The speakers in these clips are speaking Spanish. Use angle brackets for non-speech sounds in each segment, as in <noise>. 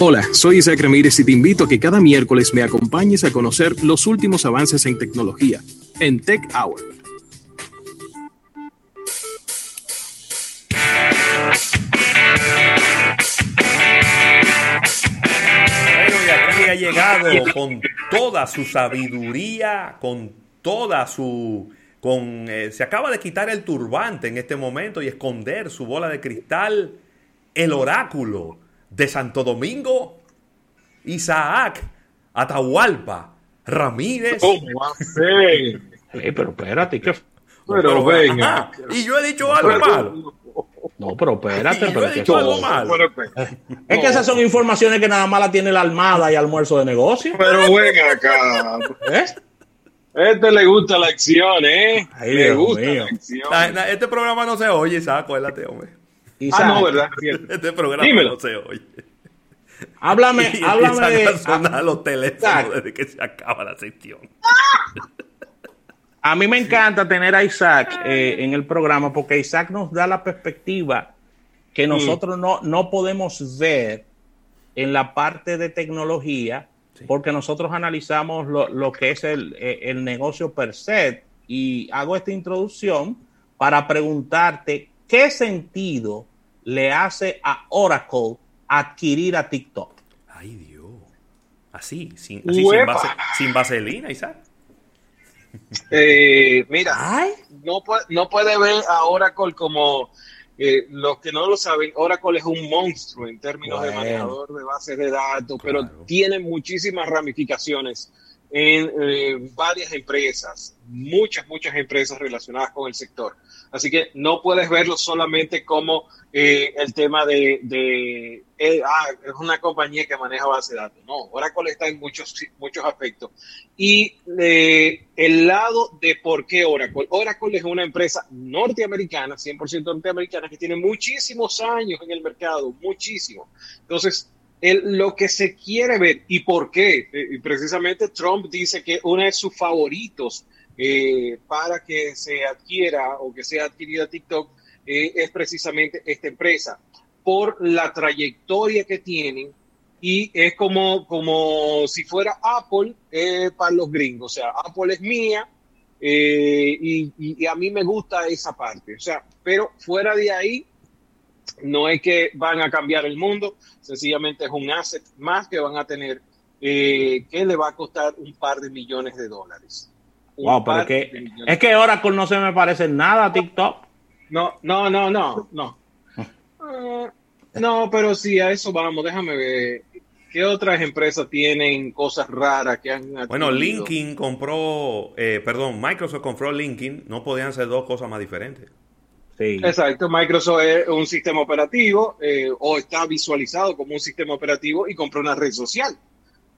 Hola, soy Isaac Ramírez y te invito a que cada miércoles me acompañes a conocer los últimos avances en tecnología en Tech Hour. Bueno, y aquí ha llegado con toda su sabiduría, con toda su... Con, eh, se acaba de quitar el turbante en este momento y esconder su bola de cristal, el oráculo de Santo Domingo, Isaac Atahualpa Ramírez. ¿Cómo va a ser? <laughs> Pero espérate, ¿qué? Pero venga. Ajá, y yo he dicho algo malo. No, pero espérate, <laughs> pero he que dicho algo malo. Pero, Es que esas son informaciones que nada más la tiene la Armada y almuerzo de negocio. pero ven acá. ¿Eh? Este le gusta la acción, ¿eh? Ay, le Dios gusta mío. la acción. Este programa no se oye, Isaac, acuérdate, hombre. Isaac, Ah, no, ¿verdad? <laughs> Este programa Dímelo. no se oye. Háblame, <laughs> Y háblame de. a sonar los teléfonos Isaac. desde que se acaba la sección. A mí me encanta tener a Isaac eh, en el programa porque Isaac nos da la perspectiva que nosotros no, no podemos ver en la parte de tecnología porque nosotros analizamos lo, lo que es el, eh, el negocio per se y hago esta introducción para preguntarte qué sentido le hace a Oracle adquirir a TikTok. Ay, Dios. Así, sin, así sin, vase- sin vaselina, Isaac. Eh, mira, Ay, no, puede, no puede ver a Oracle como eh, los que no lo saben. Oracle es un monstruo en términos de manejador de bases de datos, Claro. pero tiene muchísimas ramificaciones en eh, varias empresas, muchas, muchas empresas relacionadas con el sector. Así que no puedes verlo solamente como eh, el tema de, eh, ah, es una compañía que maneja base de datos. No, Oracle está en muchos, muchos aspectos. Y eh, el lado de por qué Oracle. Oracle es una empresa norteamericana, 100% norteamericana, que tiene muchísimos años en el mercado, muchísimo. Entonces, el- lo que se quiere ver y por qué, eh, precisamente Trump dice que uno de sus favoritos eh, para que se adquiera o que sea adquirida TikTok eh, es precisamente esta empresa, por la trayectoria que tienen y es como, como si fuera Apple eh, para los gringos. O sea, Apple es mía y- y a mí me gusta esa parte. O sea, pero fuera de ahí, no es que van a cambiar el mundo, sencillamente es un asset más que van a tener eh, que le va a costar un par de millones de dólares. Un wow, pero que, es que Oracle no se me parece nada a TikTok. No, no, no, no, no. <laughs> Ah, no, pero sí, a eso vamos. Déjame ver. ¿Qué otras empresas tienen cosas raras que han Bueno, adquirido? LinkedIn compró, eh, perdón, Microsoft compró LinkedIn. No podían ser dos cosas más diferentes. Exacto, Microsoft es un sistema operativo eh, o está visualizado como un sistema operativo y compró una red social.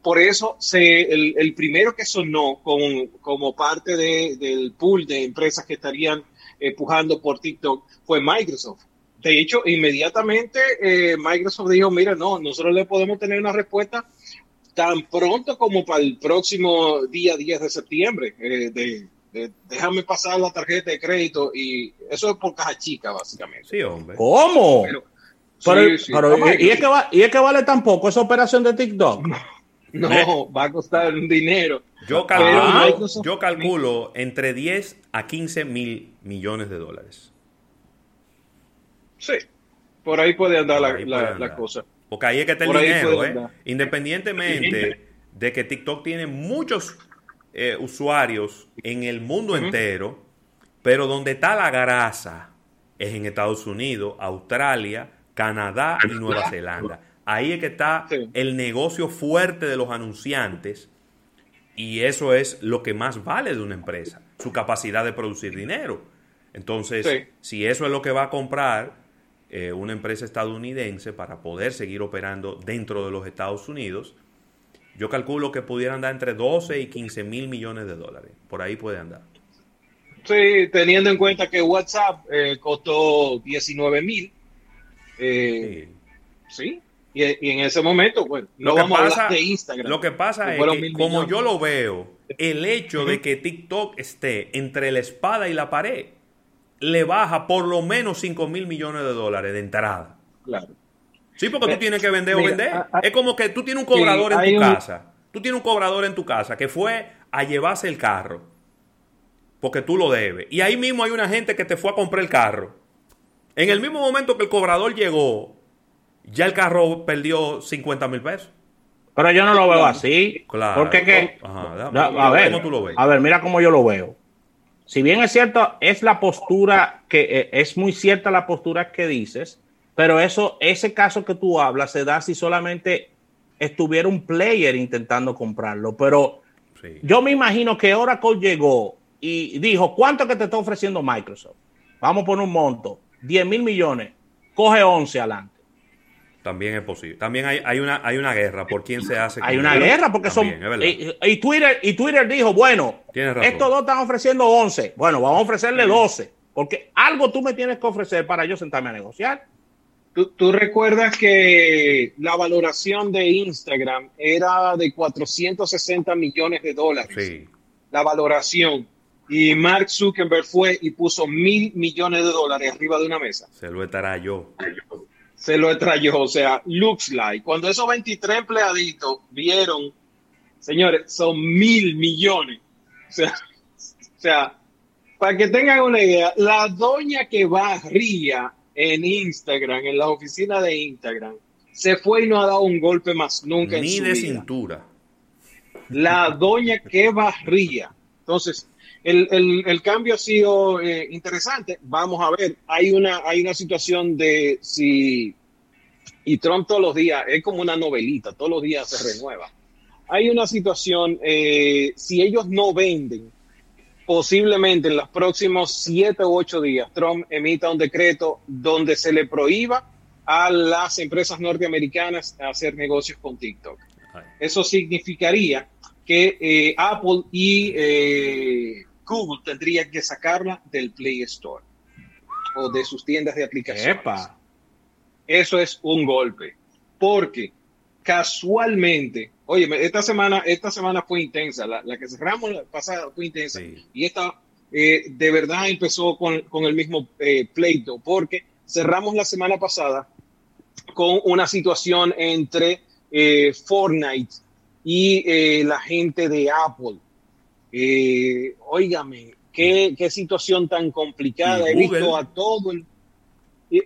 Por eso se, el, primero que sonó con- como parte de- del pool de empresas que estarían empujando por TikTok fue Microsoft. De hecho, inmediatamente eh, Microsoft dijo, mira, no, nosotros le podemos tener una respuesta tan pronto como para el próximo día 10 de septiembre. eh, de, de- déjame pasar la tarjeta de crédito y eso es por caja chica, básicamente. Sí, hombre. ¿Cómo? Pero, Pero, sí, sí. pero- Vamos, y, y es que va- y es que vale tan poco esa operación de TikTok. No, va a costar un dinero. Yo calculo, yo calculo entre 10 a 15 mil millones de dólares. Sí, por ahí puede andar la, ahí la- puede la andar. cosa. Porque ahí es que está el dinero, ¿eh? andar. Independientemente de que TikTok tiene muchos eh, usuarios en el mundo entero, pero donde está la grasa es en Estados Unidos, Australia, Canadá y Nueva Zelanda. Ahí es que está Sí. el negocio fuerte de los anunciantes y eso es lo que más vale de una empresa, su capacidad de producir dinero. Entonces, Sí. si eso es lo que va a comprar eh, una empresa estadounidense para poder seguir operando dentro de los Estados Unidos, yo calculo que pudieran andar entre 12 y 15 mil millones de dólares. Por ahí puede andar. Sí, teniendo en cuenta que WhatsApp eh, costó 19 mil. Eh, Sí. sí, y, y en ese momento, bueno, no Lo que vamos a pasa- hablar de Instagram. Lo que pasa es que, como yo lo veo, el hecho de que TikTok esté entre la espada y la pared le baja por lo menos 5 mil millones de dólares de entrada. Claro. Sí, porque tú tienes que vender o vender. es como que tú tienes un cobrador en tu casa. Tú tienes un cobrador en tu casa que fue a llevarse el carro porque tú lo debes. Y ahí mismo hay una gente que te fue a comprar el carro. En el mismo momento que el cobrador llegó, ya el carro perdió 50 mil pesos. Pero yo no lo veo así. Claro. Porque que, a ver, ¿cómo tú lo ves? A ver, mira cómo yo lo veo. Si bien es cierto, es la postura que eh, es muy cierta la postura que dices, pero eso, ese caso que tú hablas se da si solamente estuviera un player intentando comprarlo. Pero yo me imagino que Oracle llegó y dijo, ¿cuánto que te está ofreciendo Microsoft? Vamos a poner un monto, 10 mil millones, coge 11 adelante. También es posible. También hay, hay, una, hay una guerra por quién se hace. Hay una guerra porque son... Y, Twitter, y Twitter dijo, bueno, estos dos están ofreciendo 11. Bueno, vamos a ofrecerle 12. Porque algo tú me tienes que ofrecer para yo sentarme a negociar. ¿Tú, recuerdas que la valoración de Instagram era de 460 millones de dólares. Sí. La valoración. Y Mark Zuckerberg fue y puso mil millones de dólares arriba de una mesa. Se lo yo Se lo extrayó. O sea, looks like. Cuando esos 23 empleaditos vieron, señores, son mil millones. O sea, <laughs> o sea, para que tengan una idea, la doña que barría en Instagram, en la oficina de Instagram, se fue y no ha dado un golpe más nunca. Ni en su de cintura. La doña que barría. Entonces, el, cambio ha sido eh, interesante. Vamos a ver, hay una, hay una situación de si, y Trump todos los días, es como una novelita, todos los días se renueva. Hay una situación, eh, si ellos no venden, posiblemente en los próximos siete u ocho días Trump emita un decreto donde se le prohíba a las empresas norteamericanas hacer negocios con TikTok. Eso significaría que eh, Apple y eh, Google tendrían que sacarla del Play Store o de sus tiendas de aplicaciones. Eso es un golpe, porque casualmente Oye, esta semana, esta semana fue intensa, la, que cerramos la pasada fue intensa. Y esta eh, de verdad empezó con, el mismo eh, pleito, porque cerramos la semana pasada con una situación entre eh, Fortnite y la gente de Apple. óigame, qué, qué, situación tan complicada. He visto a todo el...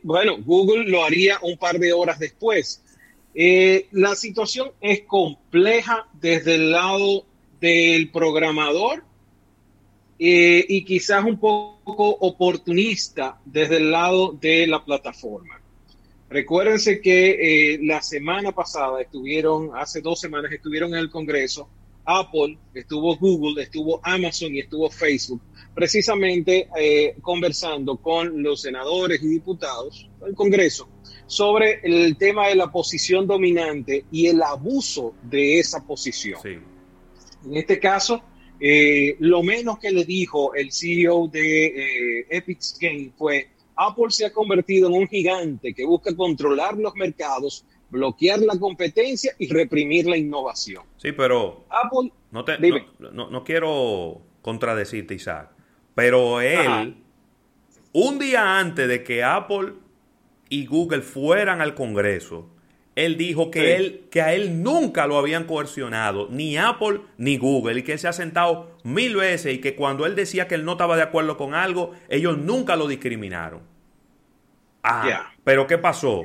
Bueno, Google lo haría un par de horas después eh, la situación es compleja desde el lado del programador eh, y quizás un poco oportunista desde el lado de la plataforma. Recuérdense que eh, la semana pasada estuvieron, hace dos semanas estuvieron en el Congreso, Apple, estuvo Google, estuvo Amazon y estuvo Facebook, precisamente conversando con los senadores y diputados del Congreso sobre el tema de la posición dominante y el abuso de esa posición. En este caso, eh, lo menos que le dijo el CEO de eh, Epic Games fue, Apple se ha convertido en un gigante que busca controlar los mercados, bloquear la competencia y reprimir la innovación. Sí, pero Apple, no, te, no, quiero contradecirte, Isaac, pero él, un día antes de que Apple y Google fueran al Congreso, él dijo que, él, que a él nunca lo habían coercionado, ni Apple ni Google, y que él se ha sentado mil veces y que cuando él decía que él no estaba de acuerdo con algo, ellos nunca lo discriminaron. Ah, pero ¿qué pasó?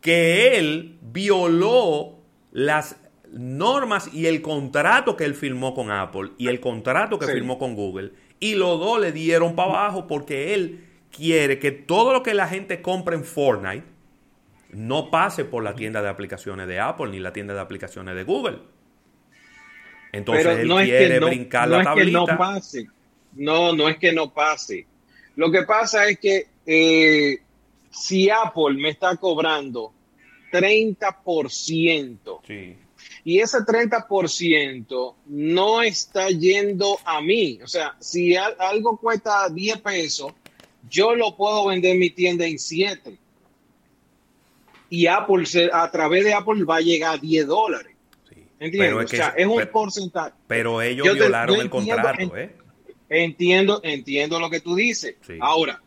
Que él violó las normas y el contrato que él firmó con Apple y el contrato que firmó con Google, y los dos le dieron para abajo porque él quiere que todo lo que la gente compre en Fortnite no pase por la tienda de aplicaciones de Apple ni la tienda de aplicaciones de Google. Entonces él quiere brincar la tablita. no pase. No, no es que no pase. Lo que pasa es que eh, si Apple me está cobrando 30%, y ese 30% no está yendo a mí, o sea, si algo cuesta 10 pesos, yo lo puedo vender en mi tienda en 7. Y Apple, a través de Apple, va a llegar a 10 dólares. ¿Entiendes? o sea, es un porcentaje. Pero ellos violaron el contrato, ¿eh? Entiendo, entiendo lo que tú dices. Ahora,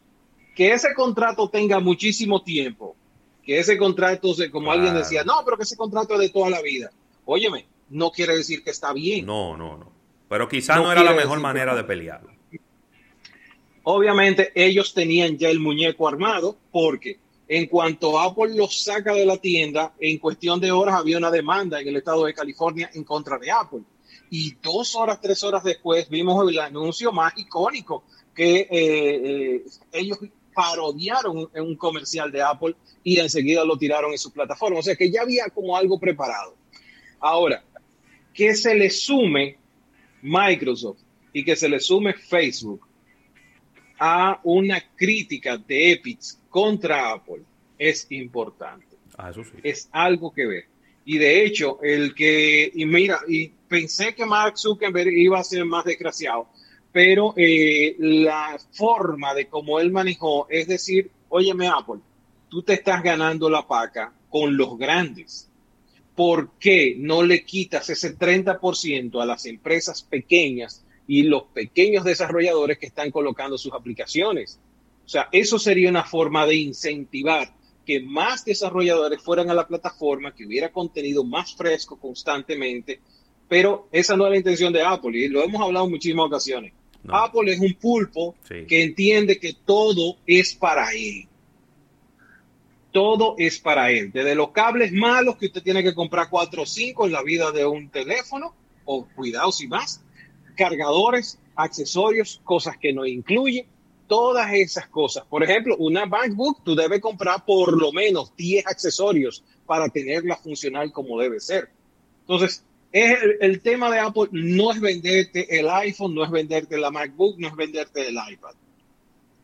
que ese contrato tenga muchísimo tiempo, que ese contrato, como alguien decía, no, pero que ese contrato es de toda la vida. Óyeme, no quiere decir que está bien. No, no, no. Pero quizás no, era la mejor manera de pelearlo. Obviamente ellos tenían ya el muñeco armado porque en cuanto Apple los saca de la tienda, en cuestión de horas había una demanda en el estado de California en contra de Apple. Y dos horas, tres horas después vimos el anuncio más icónico que eh, eh, ellos parodiaron en un comercial de Apple y enseguida lo tiraron en su plataforma. O sea que ya había como algo preparado. Ahora, que se le sume Microsoft y que se le sume Facebook a una crítica de Epic contra Apple es importante. Ah, eso sí. Es algo que ver. Y de hecho, el que, y mira, y pensé que Mark Zuckerberg iba a ser más desgraciado, pero eh, la forma de cómo él manejó es decir, óyeme Apple, tú te estás ganando la paca con los grandes. ¿Por qué no le quitas ese 30% a las empresas pequeñas y los pequeños desarrolladores que están colocando sus aplicaciones? O sea, eso sería una forma de incentivar que más desarrolladores fueran a la plataforma, que hubiera contenido más fresco constantemente, pero esa no es la intención de Apple y lo hemos hablado en muchísimas ocasiones. Apple es un pulpo que entiende que todo es para él. Todo es para él. Desde los cables malos que usted tiene que comprar cuatro o cinco en la vida de un teléfono, o cuidado si más, cargadores, accesorios, cosas que no incluye, todas esas cosas. Por ejemplo, una MacBook, tú debes comprar por lo menos 10 accesorios para tenerla funcional como debe ser. Entonces, es el, tema de Apple no es venderte el iPhone, no es venderte la MacBook, no es venderte el iPad.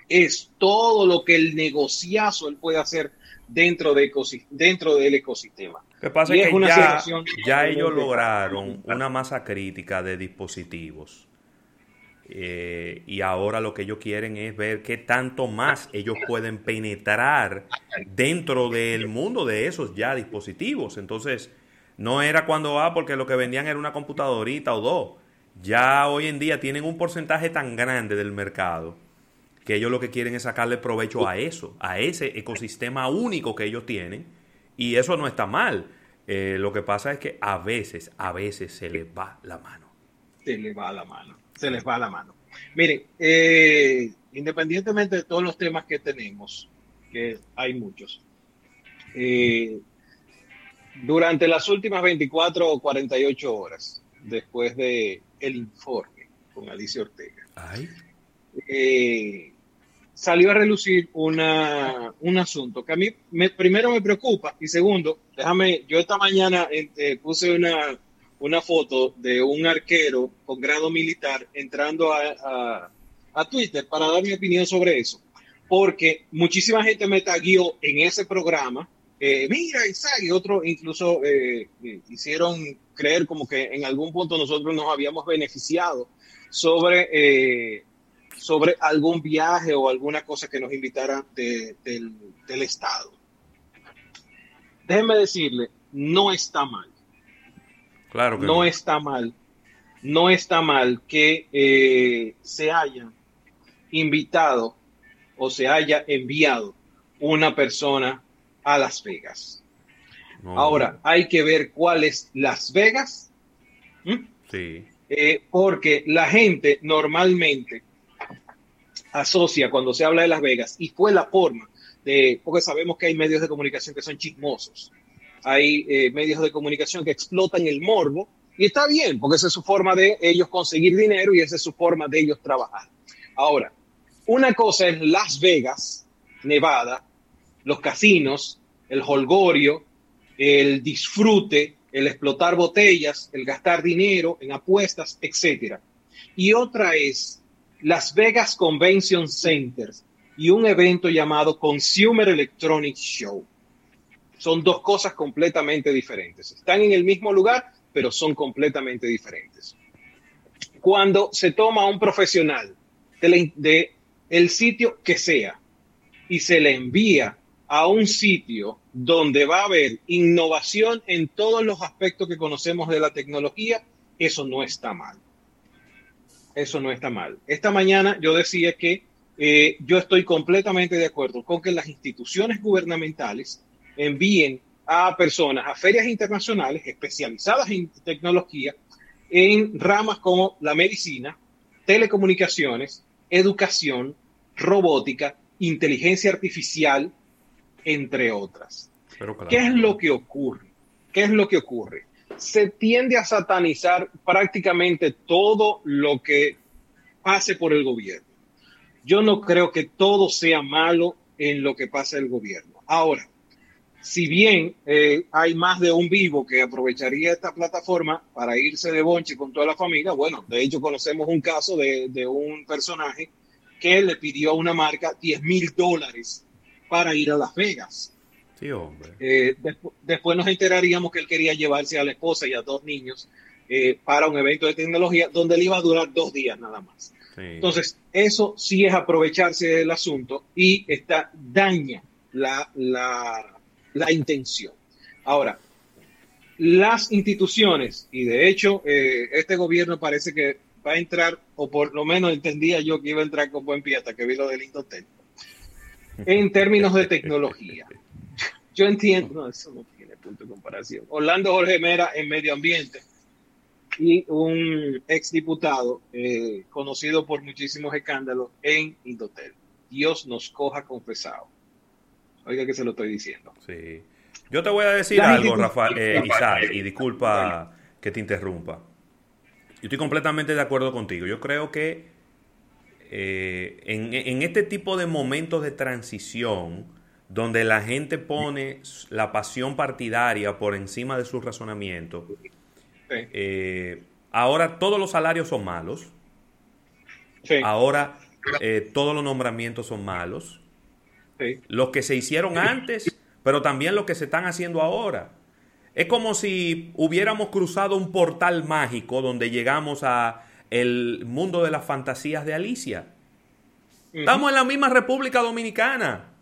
Es todo lo que el negociazo él puede hacer dentro, de dentro del ecosistema. Lo que pasa es, que ya, ya ellos lograron una masa crítica de dispositivos eh, y ahora lo que ellos quieren es ver qué tanto más ellos pueden penetrar dentro del mundo de esos ya dispositivos. Entonces, no era cuando va porque lo que vendían era una computadorita o dos. Ya hoy en día tienen un porcentaje tan grande del mercado que ellos lo que quieren es sacarle provecho a eso, a ese ecosistema único que ellos tienen. Y eso no está mal. Eh, lo que pasa es que a veces, a veces se les va la mano. Se les va la mano se les va la mano. Miren, eh, independientemente de todos los temas que tenemos, que hay muchos, eh, durante las últimas 24 o 48 horas, después de el informe con Alicia Ortega, eh, salió a relucir una, un asunto que a mí me, primero me preocupa y segundo, déjame, yo esta mañana puse una, una foto de un arquero con grado militar entrando a, Twitter para dar mi opinión sobre eso. Porque muchísima gente me taguió en ese programa. Eh, mira, Isaac, y otros incluso eh, eh, hicieron creer como que en algún punto nosotros nos habíamos beneficiado sobre, sobre algún viaje o alguna cosa que nos invitara del, del Estado. Déjenme decirle, no está mal no, está mal, no está mal que eh, se haya invitado o se haya enviado una persona a Las Vegas. Ahora, hay que ver cuál es Las Vegas. Sí. Eh, porque la gente normalmente asocia cuando se habla de Las Vegas y fue la forma de, porque sabemos que hay medios de comunicación que son chismosos hay eh, medios de comunicación que explotan el morbo y está bien, porque esa es su forma de ellos conseguir dinero y esa es su forma de ellos trabajar. Ahora, una cosa es Las Vegas, Nevada, los casinos, el holgorio, el disfrute, el explotar botellas, el gastar dinero en apuestas, etc. Y otra es Las Vegas Convention Centers y un evento llamado Consumer Electronics Show. Son dos cosas completamente diferentes. Están en el mismo lugar, pero son completamente diferentes. Cuando se toma a un profesional de, el sitio que sea y se le envía a un sitio donde va a haber innovación en todos los aspectos que conocemos de la tecnología, eso no está mal. Eso no está mal. Esta mañana yo decía que eh, yo estoy completamente de acuerdo con que las instituciones gubernamentales envíen a personas a ferias internacionales especializadas en tecnología en ramas como la medicina, telecomunicaciones, educación, robótica, inteligencia artificial, entre otras. ¿Qué es lo que ocurre? ¿Qué es lo que ocurre? Se tiende a satanizar prácticamente todo lo que pase por el gobierno. Yo no creo que todo sea malo en lo que pasa el gobierno. Ahora, si bien eh, hay más de un vivo que aprovecharía esta plataforma para irse de bonche con toda la familia, bueno, de hecho conocemos un caso de, un personaje que le pidió a una marca 10 mil dólares para ir a Las Vegas. Sí, hombre. Eh, después nos enteraríamos que él quería llevarse a la esposa y a dos niños eh, para un evento de tecnología donde él iba a durar dos días nada más. Entonces, eso sí es aprovecharse del asunto y está, daña la, la la intención. Ahora, las instituciones, y de hecho eh, este gobierno parece que va a entrar, o por lo menos entendía yo que iba a entrar con buen pie hasta que vi lo del Indotel, en términos de tecnología. <laughs> Yo entiendo, no, eso no tiene punto de comparación. Orlando Jorge Mera en medio ambiente y un exdiputado eh, conocido por muchísimos escándalos en Indotel. Dios nos coja confesado. Oiga que se lo estoy diciendo. Sí. Yo te voy a decir algo, Rafael, eh, Isaac, y disculpa que te interrumpa. Yo estoy completamente de acuerdo contigo. Yo creo que eh, en, este tipo de momentos de transición, donde la gente pone la pasión partidaria por encima de su razonamiento, eh, ahora todos los salarios son malos. Ahora todos los nombramientos son malos. Los que se hicieron antes, pero también los que se están haciendo ahora. Es como si hubiéramos cruzado un portal mágico donde llegamos a el mundo de las fantasías de Alicia. Estamos en la misma República Dominicana,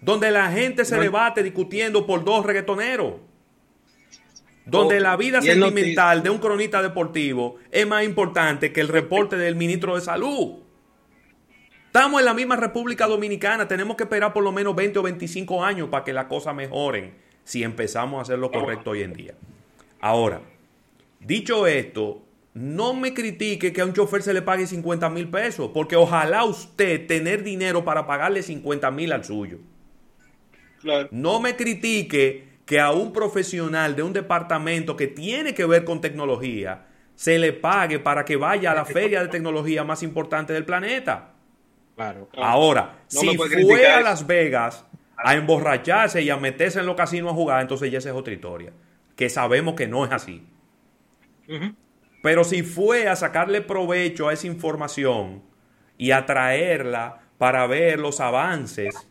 donde la gente se debate discutiendo por dos reggaetoneros. Donde oh, la vida sentimental de un cronista deportivo es más importante que el reporte del ministro de Salud. Estamos en la misma República Dominicana, tenemos que esperar por lo menos 20 o 25 años para que las cosas mejoren si empezamos a hacer lo correcto hoy en día. Ahora, dicho esto, no me critique que a un chofer se le pague 50 mil pesos, porque ojalá usted tener dinero para pagarle 50 mil al suyo. No me critique que a un profesional de un departamento que tiene que ver con tecnología se le pague para que vaya a la feria de tecnología más importante del planeta. Ahora, si fue a Las Vegas a emborracharse y a meterse en los casinos a jugar, entonces ya esa es otra historia. Que sabemos que no es así. Pero si fue a sacarle provecho a esa información y a traerla para ver los avances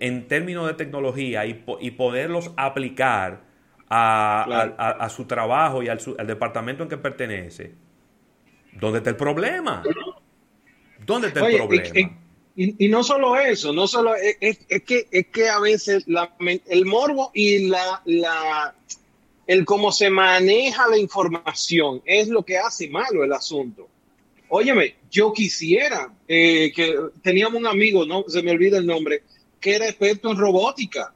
en términos de tecnología y, poderlos aplicar a, su trabajo y al, departamento en que pertenece, ¿dónde está el problema? ¿Dónde está el problema? y, no solo eso, no solo es, que, es que a veces el morbo y la, la, el cómo se maneja la información es lo que hace malo el asunto. Óyeme, yo quisiera eh, que teníamos un amigo, no se me olvida el nombre, que era experto en robótica.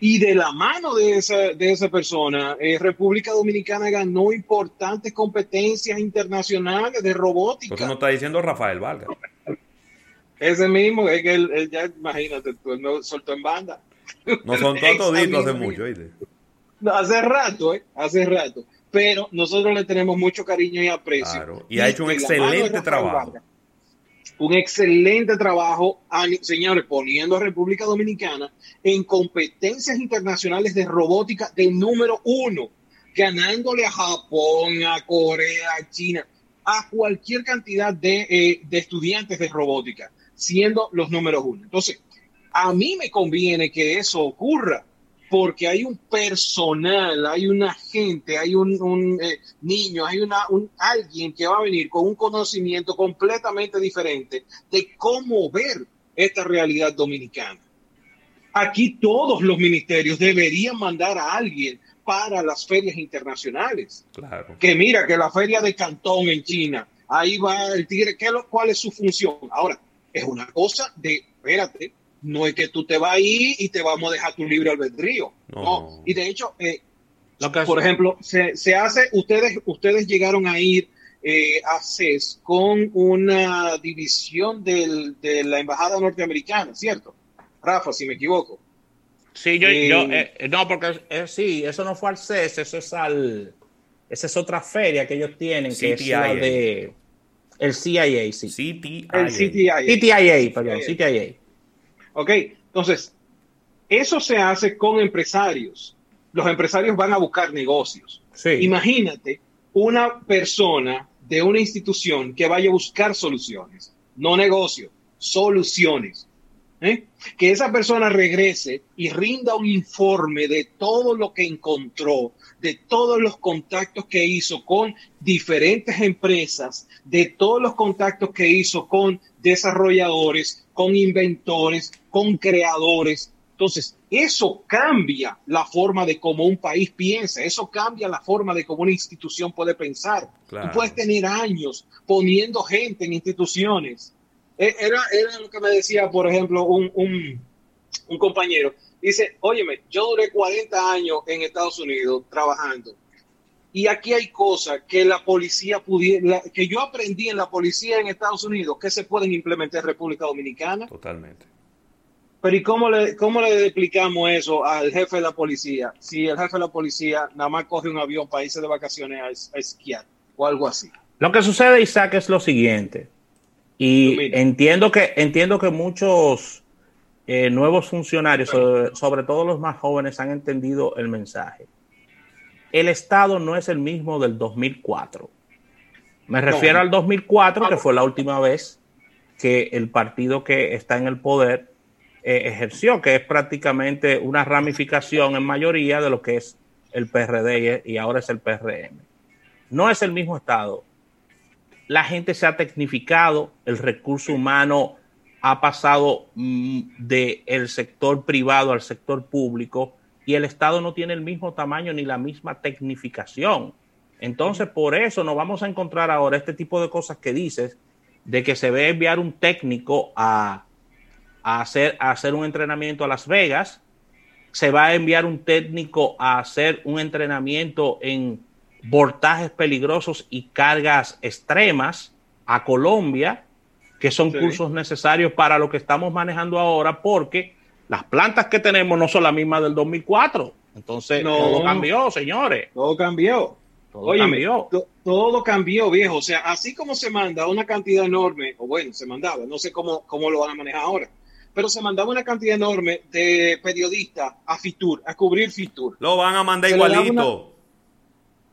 Y de la mano de esa, de esa persona, eh, República Dominicana ganó importantes competencias internacionales de robótica. Eso no está diciendo Rafael Vargas. Ese mismo, es que él, ya, imagínate, él me soltó en banda. No son <laughs> toditos hace mucho, ¿viste? No, hace rato, ¿eh? Hace rato. Pero nosotros le tenemos mucho cariño y aprecio. Claro, y, ha hecho un excelente trabajo. Un excelente trabajo, señores, poniendo a República Dominicana en competencias internacionales de robótica de número uno, ganándole a Japón, a Corea, a China, a cualquier cantidad de, eh, de estudiantes de robótica siendo los números uno. Entonces, a mí me conviene que eso ocurra porque hay un personal, hay una gente, hay un, eh, niño, hay una, un, alguien que va a venir con un conocimiento completamente diferente de cómo ver esta realidad dominicana. Aquí todos los ministerios deberían mandar a alguien para las ferias internacionales. Claro. Que mira, que la feria de Cantón en China, ahí va el tigre, ¿qué, ¿cuál es su función? Ahora, es una cosa de, espérate, no es que tú te vas a ir y te vamos a dejar tu libre albedrío. No. Y de hecho, eh, por ejemplo, se, se, hace, ustedes, ustedes llegaron a ir eh, a CES con una división del, de la Embajada Norteamericana, ¿cierto? Rafa, si me equivoco. Sí, yo, yo eh, eh, no, porque sí, eso no fue al CES, eso es al, esa es otra feria que ellos tienen, que es la de el CIA, sí. CTIA. El CTIA. CTIA, perdón, CTIA. Ok, entonces, eso se hace con empresarios. Los empresarios van a buscar negocios. Imagínate una persona de una institución que vaya a buscar soluciones, no negocios, soluciones. ¿eh? Que esa persona regrese y rinda un informe de todo lo que encontró, de todos los contactos que hizo con diferentes empresas, de todos los contactos que hizo con desarrolladores, con inventores, con creadores. Entonces, eso cambia la forma de cómo un país piensa, eso cambia la forma de cómo una institución puede pensar. Tú puedes tener años poniendo gente en instituciones. E, era, era lo que me decía, por ejemplo, un, un, un compañero. Dice, óyeme, yo duré 40 años en Estados Unidos trabajando y aquí hay cosas que la policía pudiera, que yo aprendí en la policía en Estados Unidos que se pueden implementar en República Dominicana. Totalmente. Pero ¿y cómo le, cómo le explicamos eso al jefe de la policía? Si el jefe de la policía nada más coge un avión para irse de vacaciones a, esquiar o algo así. Lo que sucede, Isaac, es lo siguiente. Y entiendo que, entiendo que muchos eh, nuevos funcionarios, sobre todo los más jóvenes, han entendido el mensaje el Estado no es el mismo del 2004. Me refiero al 2004, que fue la última vez que el partido que está en el poder eh, ejerció, que es prácticamente una ramificación en mayoría de lo que es el PRD y ahora es el PRM. No es el mismo Estado. La gente se ha tecnificado, el recurso humano ha pasado mm, del sector privado al sector público y el Estado no tiene el mismo tamaño ni la misma tecnificación. Entonces, por eso nos vamos a encontrar ahora este tipo de cosas que dices, de que se ve enviar un técnico a, hacer, a hacer un entrenamiento a Las Vegas, se va a enviar un técnico a hacer un entrenamiento en voltajes peligrosos y cargas extremas a Colombia, que son cursos necesarios para lo que estamos manejando ahora, porque las plantas que tenemos no son las mismas del 2004. Entonces, todo cambió, señores. Todo cambió. Todo cambió. todo cambió, viejo. O sea, así como se manda una cantidad enorme, o bueno, se mandaba, no sé cómo, cómo lo van a manejar ahora, pero se mandaba una cantidad enorme de periodistas a Fitur, a cubrir Fitur. Lo van a mandar igualito.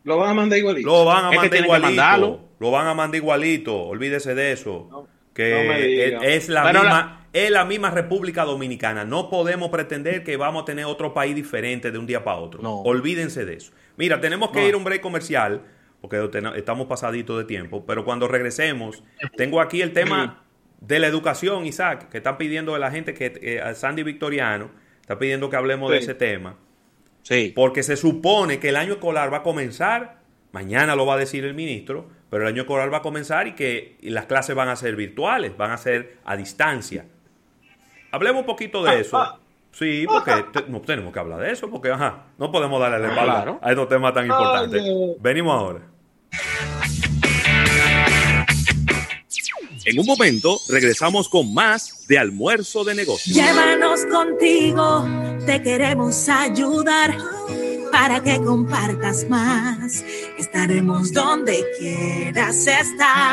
Lo van a mandar igualito. Lo van a mandar igualito. Lo van a mandar igualito. Olvídese de eso. que es la misma es la misma República Dominicana. No podemos pretender que vamos a tener otro país diferente de un día para otro. No. Olvídense de eso. Mira, tenemos que ir a un break comercial, porque estamos pasaditos de tiempo, pero cuando regresemos, tengo aquí el tema de la educación, Isaac, que está pidiendo de la gente que Sandy Victoriano está pidiendo que hablemos de ese tema. Sí. Porque se supone que el año escolar va a comenzar, mañana lo va a decir el ministro, pero el año escolar va a comenzar y que las clases van a ser virtuales, van a ser a distancia. Hablemos un poquito de eso. Sí, porque no tenemos que hablar de eso, porque ajá, no podemos darle la espalda a estos temas tan importantes. Venimos ahora. En un momento regresamos con más de almuerzo de negocios. Llévanos contigo, te queremos ayudar para que compartas más. Estaremos donde quieras estar.